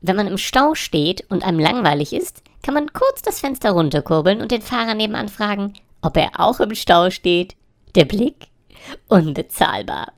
Wenn man im Stau steht und einem langweilig ist, kann man kurz das Fenster runterkurbeln und den Fahrer nebenan fragen, ob er auch im Stau steht. Der Blick? Unbezahlbar.